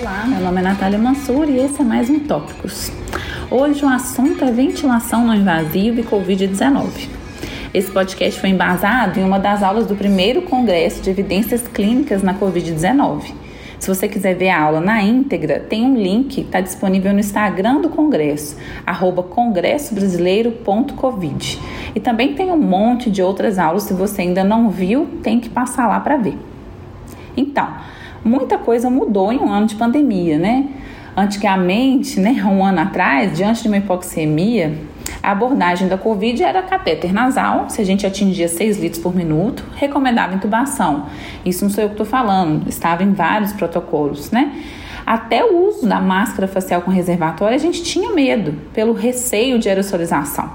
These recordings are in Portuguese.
Olá, meu nome é Natália Mansur e esse é mais um Tópicos. Hoje o assunto é ventilação não invasiva e Covid-19. Esse podcast foi embasado em uma das aulas do primeiro Congresso de Evidências Clínicas na Covid-19. Se você quiser ver a aula na íntegra, tem um link que está disponível no Instagram do Congresso, arroba. E também tem um monte de outras aulas, se você ainda não viu, tem que passar lá para ver. Então, muita coisa mudou em um ano de pandemia, né? Antigamente, né, um ano atrás, diante de uma hipoxemia, a abordagem da Covid era catéter nasal, se a gente atingia 6 litros por minuto, recomendava intubação. Isso não sou eu que estou falando, estava em vários protocolos, né? Até o uso da máscara facial com reservatório a gente tinha medo, pelo receio de aerosolização.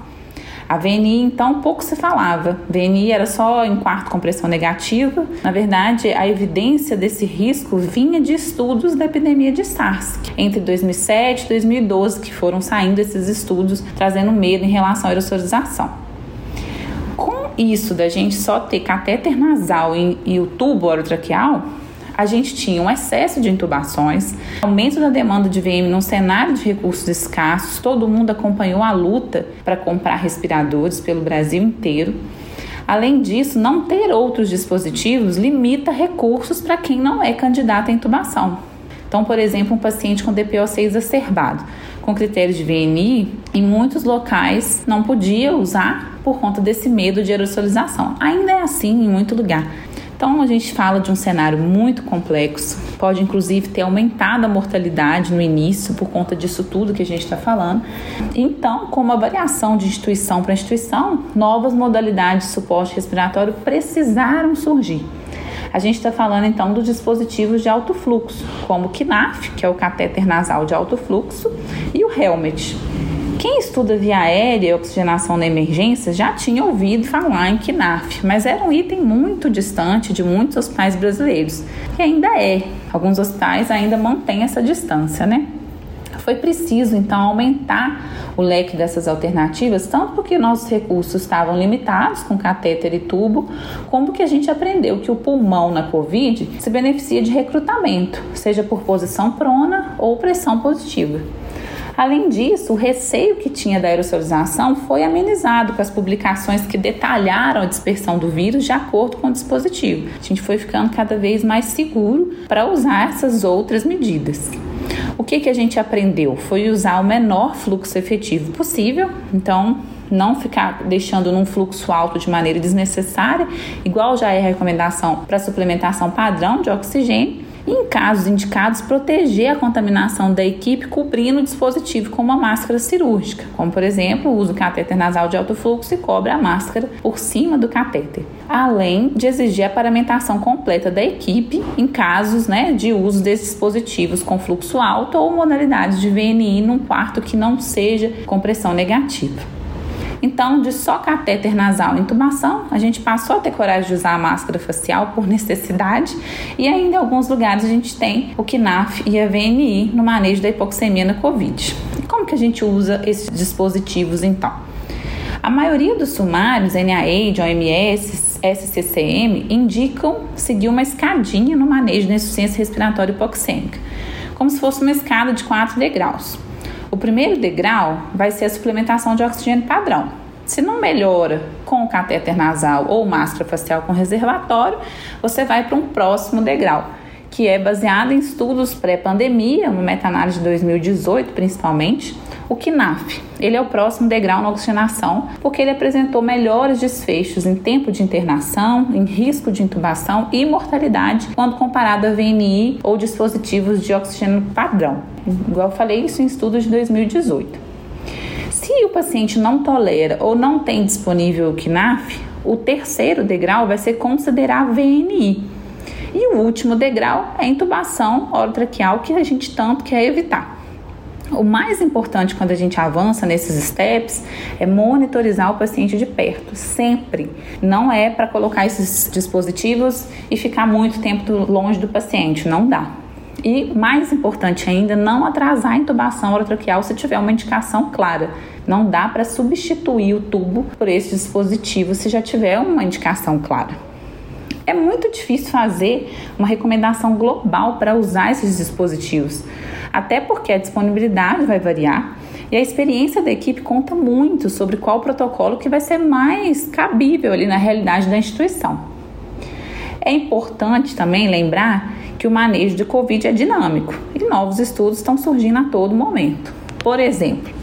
A VNI, então, pouco se falava. VNI era só em quarto com pressão negativa. Na verdade, a evidência desse risco vinha de estudos da epidemia de SARS, entre 2007 e 2012, que foram saindo esses estudos trazendo medo em relação à aerosolização. Com isso da gente só ter catéter nasal e, e o tubo orotraqueal, a gente tinha um excesso de intubações, aumento da demanda de VM num cenário de recursos escassos, todo mundo acompanhou a luta para comprar respiradores pelo Brasil inteiro. Além disso, não ter outros dispositivos limita recursos para quem não é candidato à intubação. Então, por exemplo, um paciente com DPOC exacerbado, com critérios de VNI, em muitos locais não podia usar por conta desse medo de aerosolização. Ainda é assim em muito lugar. Então a gente fala de um cenário muito complexo, pode inclusive ter aumentado a mortalidade no início por conta disso tudo que a gente está falando. Então, com uma variação de instituição para instituição, novas modalidades de suporte respiratório precisaram surgir. A gente está falando então dos dispositivos de alto fluxo, como o KNAF, que é o catéter nasal de alto fluxo, e o Helmet. Quem estuda via aérea e oxigenação na emergência já tinha ouvido falar em KNAF, mas era um item muito distante de muitos hospitais brasileiros, e ainda é. Alguns hospitais ainda mantêm essa distância, né? Foi preciso então aumentar o leque dessas alternativas, tanto porque nossos recursos estavam limitados com catéter e tubo, como porque a gente aprendeu que o pulmão na Covid se beneficia de recrutamento, seja por posição prona ou pressão positiva. Além disso, o receio que tinha da aerosolização foi amenizado com as publicações que detalharam a dispersão do vírus de acordo com o dispositivo. A gente foi ficando cada vez mais seguro para usar essas outras medidas. O que, que a gente aprendeu? Foi usar o menor fluxo efetivo possível, então não ficar deixando num fluxo alto de maneira desnecessária, igual já é a recomendação para suplementação padrão de oxigênio, em casos indicados, proteger a contaminação da equipe cobrindo o dispositivo com uma máscara cirúrgica, como por exemplo o uso do catéter nasal de alto fluxo e cobre a máscara por cima do catéter, além de exigir a paramentação completa da equipe em casos né, de uso desses dispositivos com fluxo alto ou modalidades de VNI num quarto que não seja com pressão negativa. Então, de só catéter nasal e intubação, a gente passou a ter coragem de usar a máscara facial por necessidade e ainda em alguns lugares a gente tem o KNAF e a VNI no manejo da hipoxemia na COVID. Como que a gente usa esses dispositivos então? A maioria dos sumários, NIH, OMS, SCCM, indicam seguir uma escadinha no manejo da insuficiência respiratória hipoxêmica, como se fosse uma escada de 4 degraus. O primeiro degrau vai ser a suplementação de oxigênio padrão. Se não melhora com o catéter nasal ou máscara facial com reservatório, você vai para um próximo degrau, que é baseado em estudos pré-pandemia, uma meta-análise de 2018 principalmente, o KNAF. Ele é o próximo degrau na oxigenação, porque ele apresentou melhores desfechos em tempo de internação, em risco de intubação e mortalidade quando comparado a VNI ou dispositivos de oxigênio padrão. Igual eu falei isso em estudos de 2018. Se o paciente não tolera ou não tem disponível o KNAF, o terceiro degrau vai ser considerar VNI. E o último degrau é a intubação orotraqueal que a gente tanto quer evitar. O mais importante quando a gente avança nesses steps é monitorizar o paciente de perto, sempre. Não é para colocar esses dispositivos e ficar muito tempo longe do paciente, não dá. E mais importante ainda, não atrasar a intubação orotraqueal se tiver uma indicação clara. Não dá para substituir o tubo por esse dispositivo se já tiver uma indicação clara. É muito difícil fazer uma recomendação global para usar esses dispositivos, até porque a disponibilidade vai variar e a experiência da equipe conta muito sobre qual protocolo que vai ser mais cabível ali na realidade da instituição. É importante também lembrar que o manejo de Covid é dinâmico e novos estudos estão surgindo a todo momento. Por exemplo,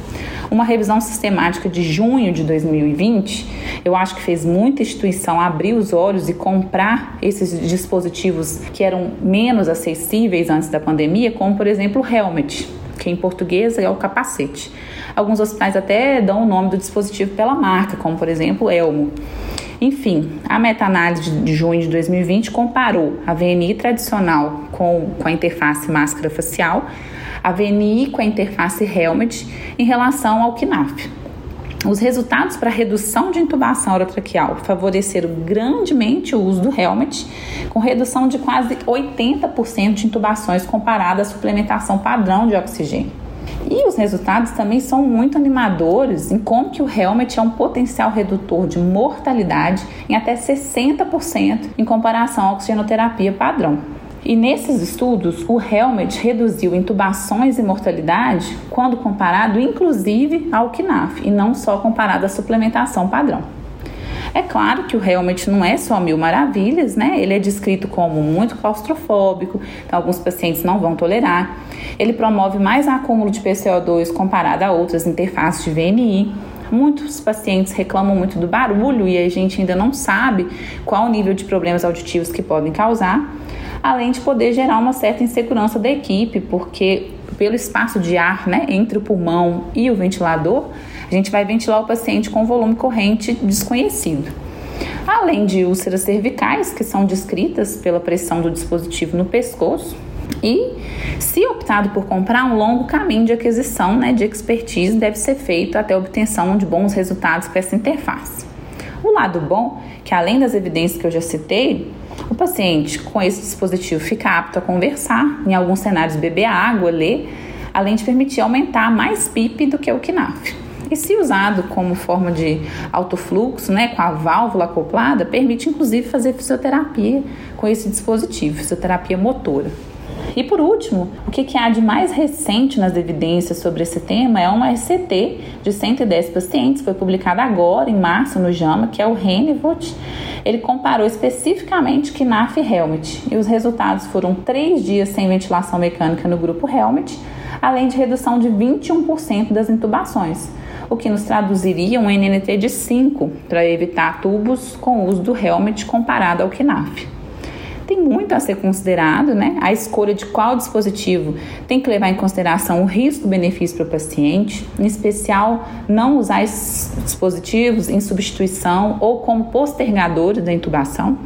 uma revisão sistemática de junho de 2020, eu acho que fez muita instituição abrir os olhos e comprar esses dispositivos que eram menos acessíveis antes da pandemia, como por exemplo o helmet, que em português é o capacete. Alguns hospitais até dão o nome do dispositivo pela marca, como por exemplo Elmo. Enfim, a meta-análise de junho de 2020 comparou a VNI tradicional com, com a interface máscara facial, a VNI com a interface Helmet em relação ao KNAF. Os resultados para redução de intubação orotraqueal favoreceram grandemente o uso do helmet, com redução de quase 80% de intubações comparada à suplementação padrão de oxigênio. E os resultados também são muito animadores em como que o helmet é um potencial redutor de mortalidade em até 60% em comparação à oxigenoterapia padrão. E nesses estudos, o helmet reduziu intubações e mortalidade quando comparado inclusive ao KNAF e não só comparado à suplementação padrão. É claro que o helmet não é só mil maravilhas, né? Ele é descrito como muito claustrofóbico, então alguns pacientes não vão tolerar. Ele promove mais acúmulo de PCO2 comparado a outras interfaces de VNI. Muitos pacientes reclamam muito do barulho e a gente ainda não sabe qual o nível de problemas auditivos que podem causar, além de poder gerar uma certa insegurança da equipe, porque pelo espaço de ar né, entre o pulmão e o ventilador, a gente vai ventilar o paciente com volume corrente desconhecido. Além de úlceras cervicais, que são descritas pela pressão do dispositivo no pescoço, e, se optado por comprar, um longo caminho de aquisição né, de expertise deve ser feito até a obtenção de bons resultados com essa interface. O lado bom, que além das evidências que eu já citei, o paciente com esse dispositivo fica apto a conversar, em alguns cenários beber água, ler, além de permitir aumentar mais PIP do que o KNAF. E se usado como forma de alto fluxo, né, com a válvula acoplada, permite inclusive fazer fisioterapia com esse dispositivo, fisioterapia motora. E por último, o que, que há de mais recente nas evidências sobre esse tema é uma ECT de 110 pacientes, foi publicada agora em março no JAMA, que é o Renivot. Ele comparou especificamente KNAF e Helmet e os resultados foram três dias sem ventilação mecânica no grupo Helmet, além de redução de 21% das intubações o que nos traduziria um NNT de 5 para evitar tubos com o uso do helmet comparado ao KNAF tem muito a ser considerado, né? A escolha de qual dispositivo tem que levar em consideração o risco-benefício para o paciente, em especial não usar esses dispositivos em substituição ou como postergadores da intubação,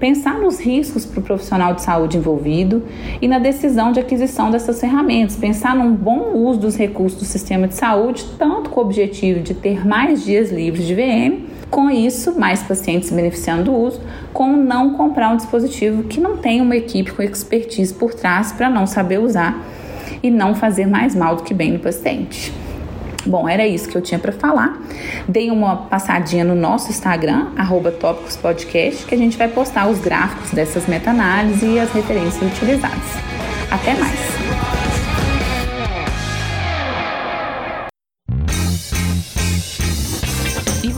pensar nos riscos para o profissional de saúde envolvido e na decisão de aquisição dessas ferramentas, pensar num bom uso dos recursos do sistema de saúde, tanto com o objetivo de ter mais dias livres de VM com isso, mais pacientes beneficiando do uso, como não comprar um dispositivo que não tem uma equipe com expertise por trás para não saber usar e não fazer mais mal do que bem no paciente. Bom, era isso que eu tinha para falar. Dei uma passadinha no nosso Instagram, @tópicospodcast, que a gente vai postar os gráficos dessas meta-análises e as referências utilizadas. Até mais!